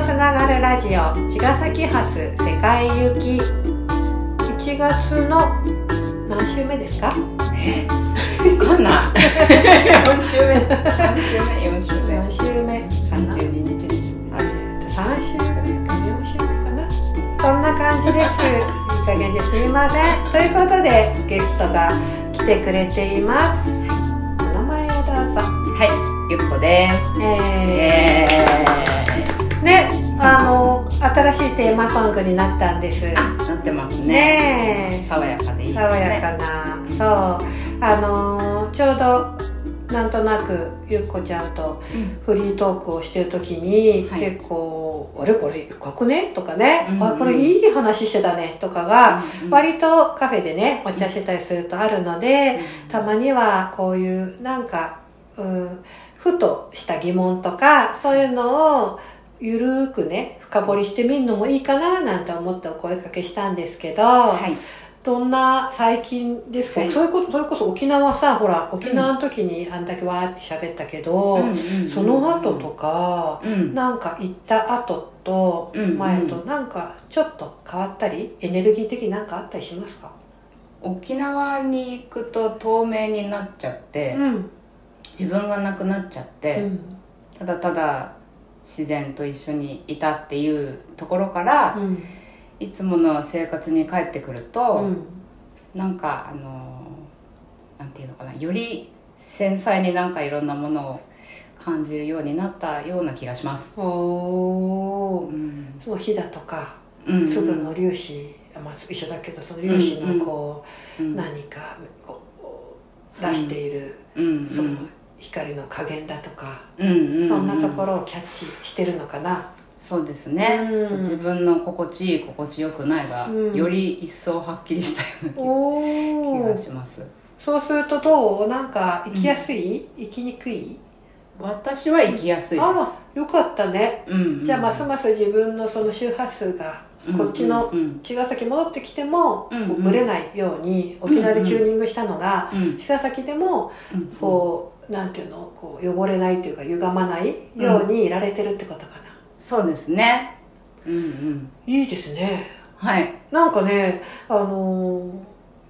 とつながるラジオ茅ヶ崎発世界行き。1月の何週目ですか？え？わかんない。4週目。3週目4週目。何週目かな？22日ですはい。3週目か4週目かな？そんな感じです。いい加減ですいません。ということでゲストが来てくれています。お名前をどうぞ。はいゆっこです。ええー、ねあの新しいテーマソングになったんです。なってますね。ねえ。爽やかでいいね。爽やかな、そう。あのーちょうどなんとなくゆっこちゃんとうん。フリートークをしてる時に、はい。結構「あれこれ深くね?」とかね、うんうん。あこれいい話してたね」とかが、うん割とカフェでねお茶してたりするとあるので、たまにはこういうなんか、うん、ふとした疑問とかそういうのをゆるーくね深掘りしてみるのもいいかななんて思ってお声かけしたんですけど、はい。どんな最近ですか、はい。そういうことそれこそ沖縄さほら沖縄の時にあんだけわーって喋ったけど、うんその後とか、うん。なんか行った後とうん。前となんかちょっと変わったりエネルギー的になんかあったりしますか、沖縄に行くと透明になっちゃって、うん。自分がなくなっちゃって、うん。ただただ自然と一緒にいたっていうところから、うんいつもの生活に帰ってくると、うんなんかあのなんていうのかなより繊細になんかいろんなものを感じるようになったような気がします。おー。うん。その飛騨とかうん粒の粒子、まあ、一緒だけどその粒子のこう、うん何かこう出している、うん。その光の加減だとか、うんうんうん。そんなところをキャッチしてるのかな、そうですね、うん。自分の心地いい心地よくないが、うん。より一層はっきりしたような気がおします。そうするとどう？なんか生きやすい、生きにくい？私は生きやすいです。ああよかったね、うんうんじゃあますます自分のその周波数がこっちのうんうん。茅ヶ崎戻ってきても、うんうん。こうぶれないように沖縄でチューニングしたのが、うん茅ヶ崎でもうん。こう、なんていうのこう汚れないというか歪まないようにいられてるってことかな、そうですね。うんうん。いいですね。はい。なんかねあのー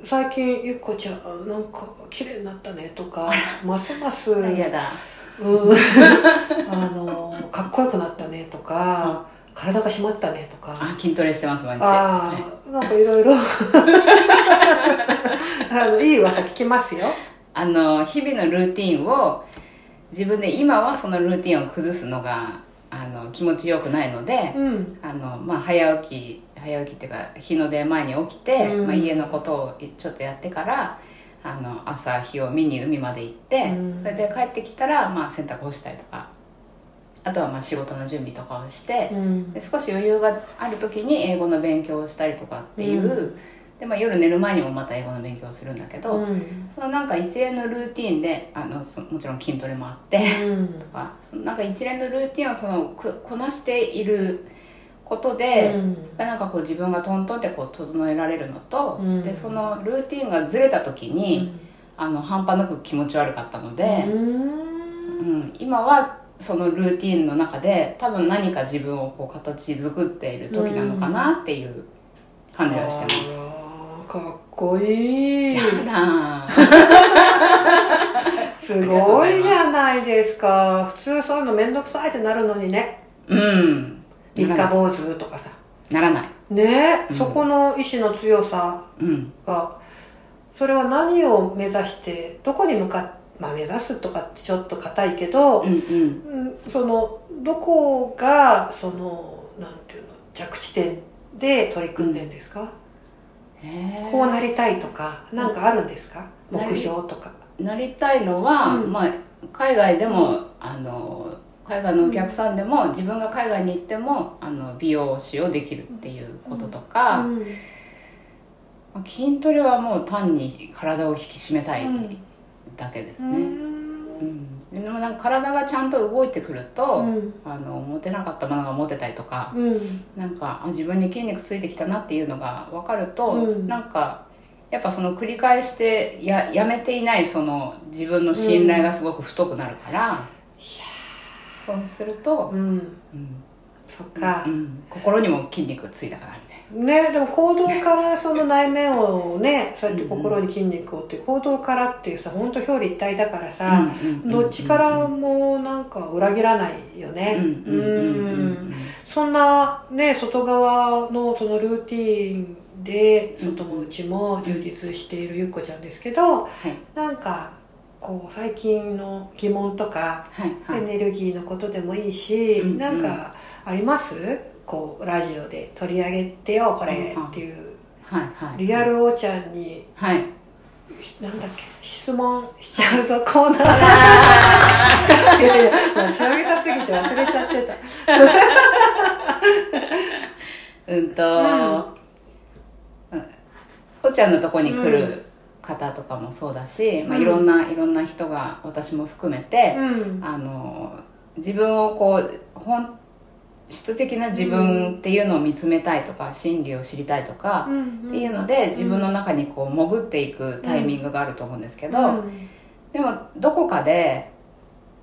最近ゆっこちゃんなんか綺麗になったねとかますます、うん、嫌だ。あのーかっこよくなったねとか、体が締まったねとか。あ筋トレしてます毎日。あはい。あなんかいろいろ。あのいい噂聞きますよあの日々のルーティンを自分で今はそのルーティンを崩すのがあの気持ちよくないので、うん。あのまあ、早起き早起きっていうか日の出前に起きて、うん。まあ、家のことをちょっとやってからあの朝日を見に海まで行って、うん。それで帰ってきたら、まあ、洗濯干したりとかあとはまあ仕事の準備とかをして、うん。で少し余裕がある時に英語の勉強をしたりとかっていう、うでまあ、夜寝る前にもまた英語の勉強をするんだけど、うん。そのなんか一連のルーティンであのそもちろん筋トレもあってうん。とかなんか一連のルーティンをそのここなしていることで、うん。なんかこう自分がトントンってこう整えられるのと、うん。でそのルーティンがずれた時に、あの半端なく気持ち悪かったので、うん。うん今はそのルーティンの中で多分何か自分をこう形作っている時なのかなっていう感じはしてます。かっこいい。すごいじゃないですか。普通そういうの面倒くさいってなるのにね。うん。三日坊主とかさ。ならない。ね、うん。そこの意志の強さうん。がそれは何を目指してどこに向かってまあ目指すとかってちょっと硬いけど、うんうん。うんそのどこがそのなんていうの着地点で取り組んでんですか、こうなりたいとかなんかあるんですか、目標とか。なりたいのは、うん。まあ、海外でも、あの海外のお客さんでも、自分が海外に行ってもあの美容師をできるっていうこととか、うん。まあ筋トレはもう単に体を引き締めたいうん。だけですね、うん。うんでもなんか体がちゃんと動いてくると、うん。あの持てなかったものが持てたりとか、うん。なんかあ自分に筋肉ついてきたなっていうのが分かると、うん。なんかやっぱその繰り返してややめていないその自分の信頼がすごく太くなるから、そうすると、うん。うん。そっか。う、ん、心にも筋肉ついたからねでも行動からその内面をねそうやって心に筋肉をって行動からっていうさ本当表裏一体だからなさ、どっちからもなんか裏切らないよね。うんそんなね外側のそのルーティーンで外も内も充実しているゆっこちゃんですけどはい。なんかこう最近の疑問とかはいはい。エネルギーのことでもいいし、うんうん。なんかあります？こうラジオで取り上げてよこれっていう。はいはい。リアルおちゃんにはい。なんだっけ質問しちゃうぞコーナーいやいやもう久々すぎて忘れちゃってたうんと、うん。おちゃんのとこに来る方とかもそうだし、まあ、うんいろんないろんな人が私も含めて、うん。あの自分をこう本質的な自分っていうのを見つめたいとか真理を知りたいとか、っていうので自分の中にこう潜っていくタイミングがあると思うんですけど、うん。でもどこかで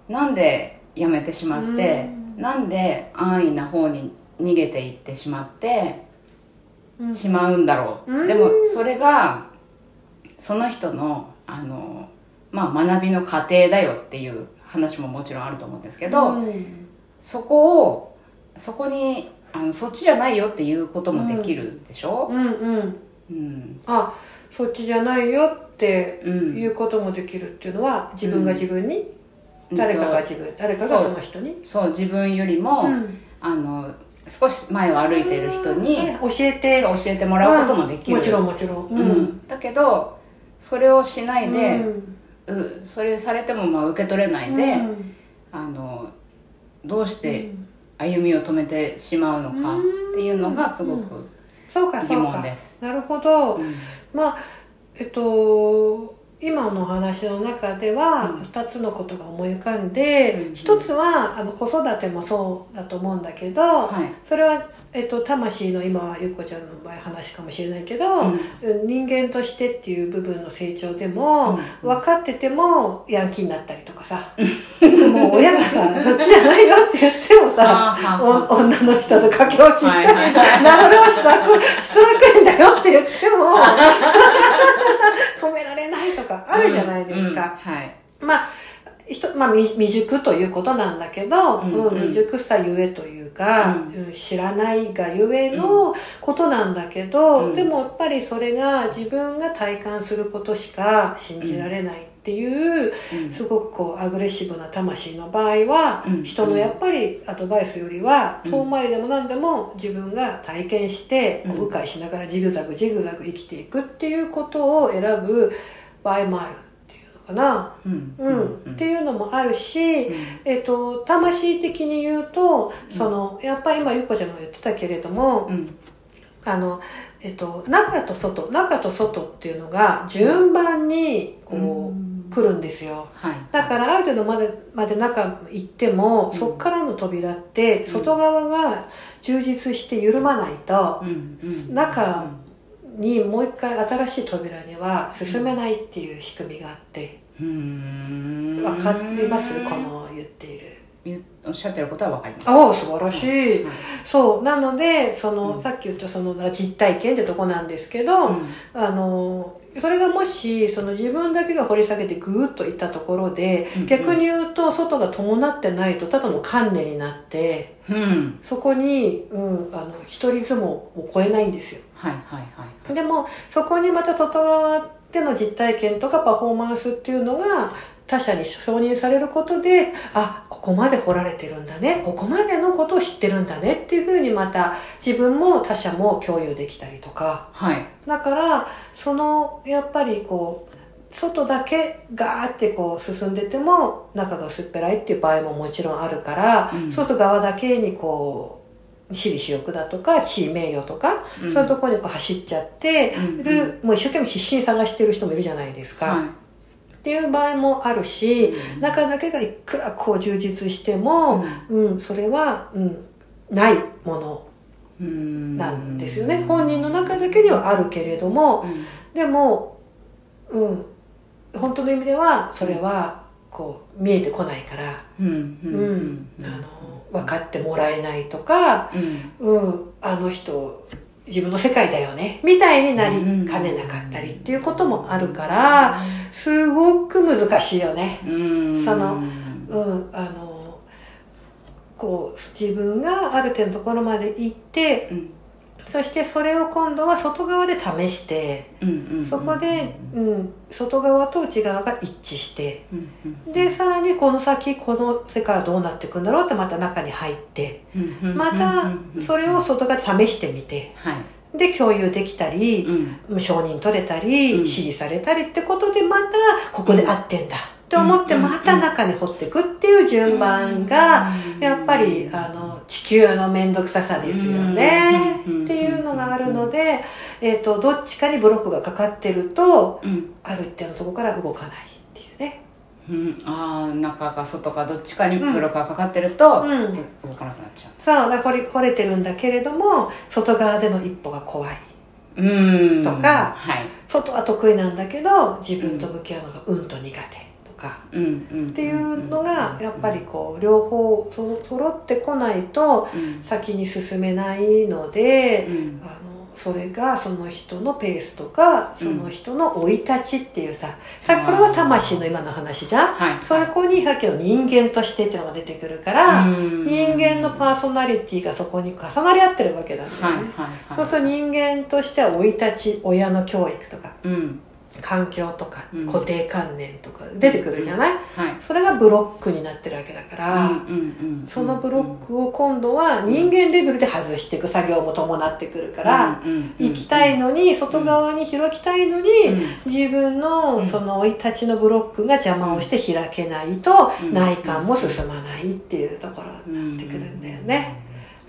なんでやめてしまって、うん。なんで安易な方に逃げていってしまってうん。しまうんだろう、うん。でもそれがその人のあの、まあ、学びの過程だよっていう話ももちろんあると思うんですけど、うん。そこをそこにあのそっちじゃないよっていうこともできるでしょ、うんうん。うん。あそっちじゃないよってうんいうこともできるっていうのは自分が自分に、誰かが自分誰かがその人に？そう。自分よりも、うん。あの少し前を歩いている人に教えて。教えてもらうこともできる、もちろんもちろん。ううん。だけどそれをしないで、うん。うそれされてもまあ受け取れないで、うん。あのどうして歩みを止めてしまうのかっていうのがすごくそうか疑そうか。問です。なるほど、うん。まあえっと今のお話の中ではうん。2つのことが思い浮かんで、うん。一つはあの子育てもそうだと思うんだけど、はい。それは、えっと、魂の今はゆっこちゃんの場合話かもしれないけど、うん。人間としてっていう部分の成長でも、うん。分かっててもヤンキーになったりとかさ、もう親がさ「そっちじゃないよ」って言ってもさ女の人と駆け落ちしたり、なるほどストラックストラックんだよって言っても 止められないとかあるじゃないですうん。うん。か。はい。まあまあ、未未熟ということなんだけど、うんうん未熟さゆえというか、ううん知らないがゆえのことなんだけど、うん。でもやっぱりそれが自分が体感することしか信じられないっていう、うん。すごくこうアグレッシブな魂の場合は、うん。人のやっぱりアドバイスよりはうん。遠回りでも何でも自分が体験して、こううん迂回しながらジグザグジグザグ生きていくっていうことを選ぶ場合もあるかな。うん。うん。っていうのもあるし、えっと、魂的に言うと、その、やっぱり今ゆっこちゃんも言ってたけれども、うん。あの、えっと、中と外、中と外っていうのが順番にこう、うん。来るんですよ。はい。だからある程度までまで中行っても、うん。そこからの扉ってん。外側が充実して緩まないと、うん。うん。中にもう一回新しい扉には進めないっていう仕組みがあって、うん。わかります？この言っている。おっしゃってることはわかります。ああ、素晴らしい。うんそう。なので、その、うん。さっき言ったその実体験ってとこなんですけど、うん。あの、それがもし、その自分だけが掘り下げてぐーっといったところで、うん逆に言うと、外が伴ってないと、ただの観念になって、うん。そこに、うん、あの、一人相撲を超えないんですよ。はいはいはい。でも、そこにまた外側での実体験とかパフォーマンスっていうのが、他者に承認されることで、あ、ここまで掘られてるんだね、ここまでのことを知ってるんだねっていうふうにまた自分も他者も共有できたりとか。はい。だから、その、やっぱりこう、外だけガーってこう進んでても中が薄っぺらいっていう場合ももちろんあるから、うん。外側だけにこう、私利私欲だとか地位名誉とか、うん。そういうところにこう走っちゃってうん。る、もう一生懸命必死に探してる人もいるじゃないですか。はっていう場合もあるし、うん。中だけがいくらこう充実しても、いうん、それは、うん、ないものうん。なんですよね。本人の中だけにはあるけれども、うん。でも、うん、本当の意味では、それは、こう、見えてこないから、うんうんあの、分かってもらえないとか、うん。うん、あの人、自分の世界だよね、みたいになりかねなかったりっていうこともあるから、すごく難しいよね。うん。そのうん、あの、こう、自分がある程度のところまで行って、うん。そしてそれを今度は外側で試して、そこで、うん、外側と内側が一致して、うんうん。で、さらにこの先、この世界はどうなっていくんだろうってまた中に入って、またそれを外側で試してみて、はいで、共有できたり、うん。承認取れたり、うん。支持されたりってことでまたここで合ってんだって思ってうんまた中に掘っていくっていう順番がやっぱりあの地球の面倒くささですよね。うん。っていうのがあるので、えっとどっちかにブロックがかかってるとうん。ある一定のところから動かないっていうね。うん。ああ中か外かどっちかにブロックがかかってるとうん。動かなくなっちゃう。さあ、だ掘れ掘れてるんだけれども、外側での一歩が怖い。うん。とかはい。外は得意なんだけど、自分と向き合うのがうんと苦手。とか。うん。うん。っていうのがやっぱりこう両方そ揃ってこないとうん。先に進めないので、うん。あのそれがその人のペースとかその人の生い立ちっていうさ、さこれは魂の今の話じゃん、はい。そこにさっきの人間としてっていうのが出てくるから、うん。人間のパーソナリティがそこに重なり合ってるわけなんだよね、そうすると人間としては生い立ち親の教育とか。うん環境とかうん。固定観念とか出てくるじゃない、はい。それがブロックになってるわけだから、そのブロックを今度は人間レベルで外していく作業も伴ってくるから、行きたいのに外側に開きたいのに、自分のその生い立ちのブロックが邪魔をして開けないとうん。内観も進まないっていうところになってくるんだよね。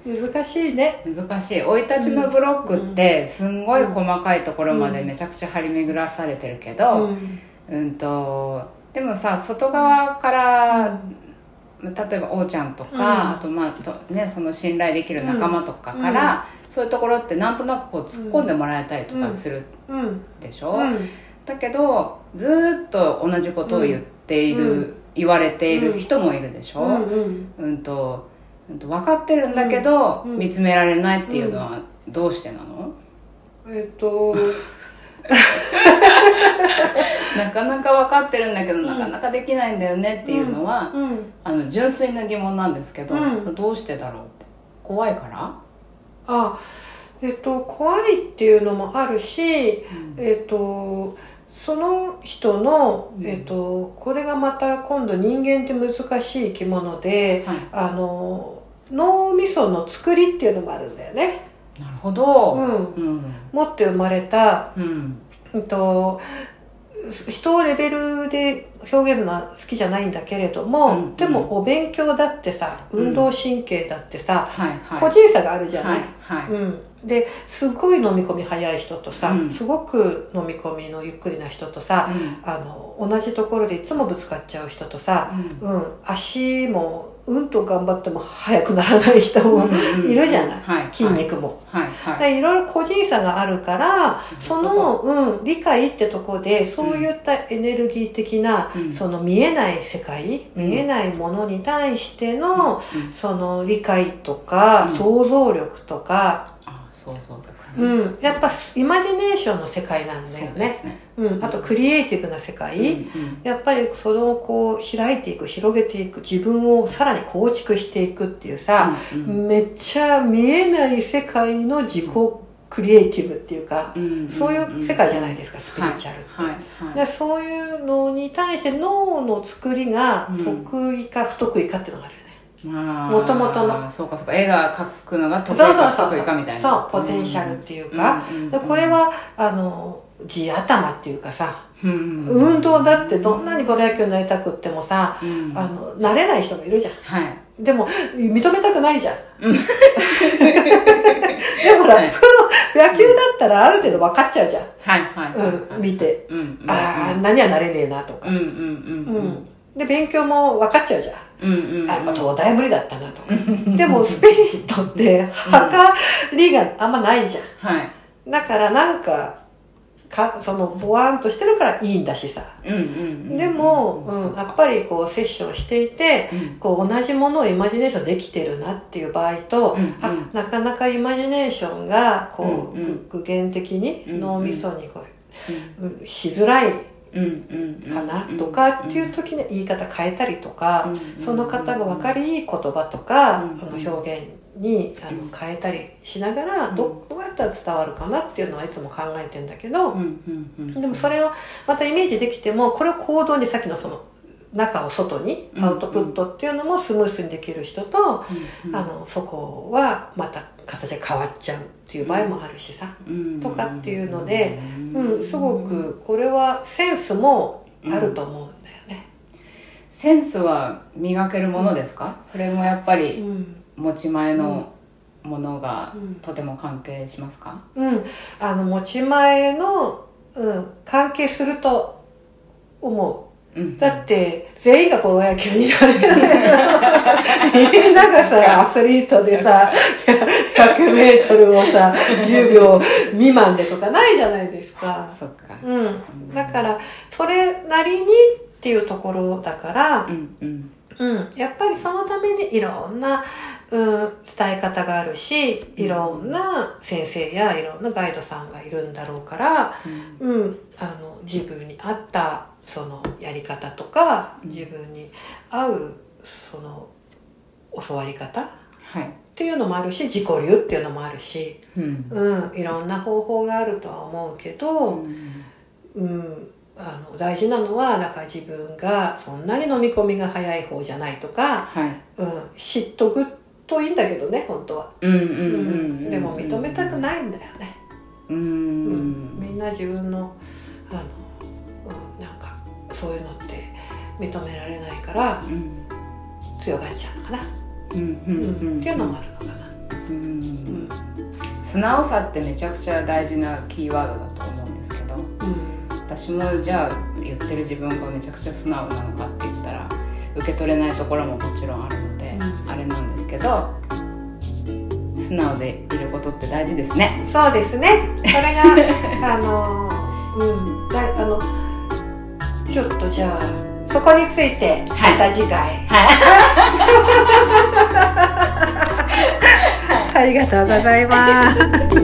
難しいね。難しい。生い立ちのブロックってすんごい細かいところまでめちゃくちゃ張り巡らされてるけうど、ん。うんとでもさ外側から例えば王ちゃんとか、うん。あとまあと、ね、その信頼できる仲間とかから、そういうところってなんとなくこう突っ込んでもらえたりとかするうんでしょ、うん。だけどずーっと同じことを言っている、うん。言われている人もいるでしょ、うんと分かってるんだけど、うん。見つめられないっていうのはどうしてなの、えっと、なかなか分かってるんだけど、なかなかできないんだよねっていうのは、うん、あの純粋な疑問なんですけど、どうしてだろうって？怖いから、あ、えっと、怖いっていうのもあるし、うん。えっと、その人の、うん。えっと、これがまた今度人間って難しい生き物で、はい。あの、脳みその作りっていうのもあるんだよね。なるほど。うん。うん。持って生まれた、うん。えっと、人をレベルで表現するのは好きじゃないんだけれども、うん。でもお勉強だってさ、うん。運動神経だってさ、はいはい。個人差があるじゃない、はいはい、うん、ですごい飲み込み早い人とさ、うん。すごく飲み込みのゆっくりな人とさ、あの同じところでいつもぶつかっちゃう人とさ、うん。うん、足もうんと頑張っても速くならない人もうんいるじゃない、はい。筋肉も。はい。はい。でいろいろ個人差があるからその、うん、理解ってとこでそういったエネルギー的な、うん。その見えない世界、うん。見えないものに対しての、うん。その理解とか、うん。想像力とか、あ想像力。ねうん、やっぱイマジネーションの世界なんだよね。うん、あとクリエイティブな世界、うんうんやっぱりそれをこう開いていく広げていく。自分をさらに構築していくっていうさ、うんうん。めっちゃ見えない世界の自己クリエイティブっていうか、うんそういう世界じゃないですか、スピリチュアルって。はいはい。はいでそういうのに対して脳の作りがうん得意か不得意かっていうのがあるよね。まあ元々のそうかそうか絵が描くのが得意か得意かみたいなそう、ポテンシャルっていうか、これは、あの、地頭っていうかさ、うん運動だってどんなにプロ野球になりたくってもさ、うんあの、慣れない人もいるじゃん。はいでも、認めたくないじゃん。でもほら、はいプロ、野球だったらある程度分かっちゃうじゃん。はいはいはいうん、見て。うんうんああ、あんなにはなれねえなとか。うんうんううんうんん。で、勉強も分かっちゃうじゃん。あ、やっぱ東大無理だったなとか。でも、スピリットって、測りがあんまないじゃん。はい。だからなんか、かそのボワンとしてるからいいんだしさ。うんうんうんでも、うん、やっぱりこうセッションしていてうん。こう同じものをイマジネーションできてるなっていう場合と、うんうん。あなかなかイマジネーションがこう、うんうん。具現的に脳みそにこう、うんしづらいかなとかっていう時に言い方変えたりとか、その方が分かりいい言葉とか、あの表現にあの変えたりしながらどどうやったら伝わるかなっていうのはいつも考えてんだけど、でもそれをまたイメージできてもこれを行動にさっきのその中を外にアウトプットっていうのもスムースにできる人と、あのそこはまた形が変わっちゃうっていう場合もあるしさ、うん。とかっていうのでうん、すごくこれはセンスもあると思うんだよね。センスは磨けるものですか、それもやっぱうりん。持ち前のものがうん。とても関係しますか、うん、あの持ち前の、うん、関係すると思う。ん。う。だって全員がプロ野球になれない。みんながさ、アスリートでさ、100メートルをさ、10秒未満でとかないじゃないですか。そっか。うん。だから、それなりにっていうところだからう、んうん。うん、やっぱりそのためにいろんな、うん、伝え方があるしいろんな先生やいろんなガイドさんがいるんだろうから、うん。うん、あの自分に合ったそのやり方とかうん。自分に合うその教わり方っはいていうのもあるし自己流っていうのもあるし、うん。うん、いろんな方法があるとは思うけど、うん。うん、あの大事なのはだから自分がそんなに飲み込みが早い方じゃないとか、はい。うん、知っとくといいんだけどね本当は、でも認めたくないんだよね、ううんんみんな自分のあの、うん、なんかそういうのって認められないからうん。強がっちゃうのかな、っていうのもあるのかな、うん素直さってめちゃくちゃ大事なキーワードだと思うんですけど私もじゃあ言ってる自分がめちゃくちゃ素直なのかって言ったら受け取れないところももちろんあるので、うんあれなんですけど素直でいることって大事ですねそうですねそれがあのうんだあのちょっとじゃあそこについてまた次回、はい。ありがとうございます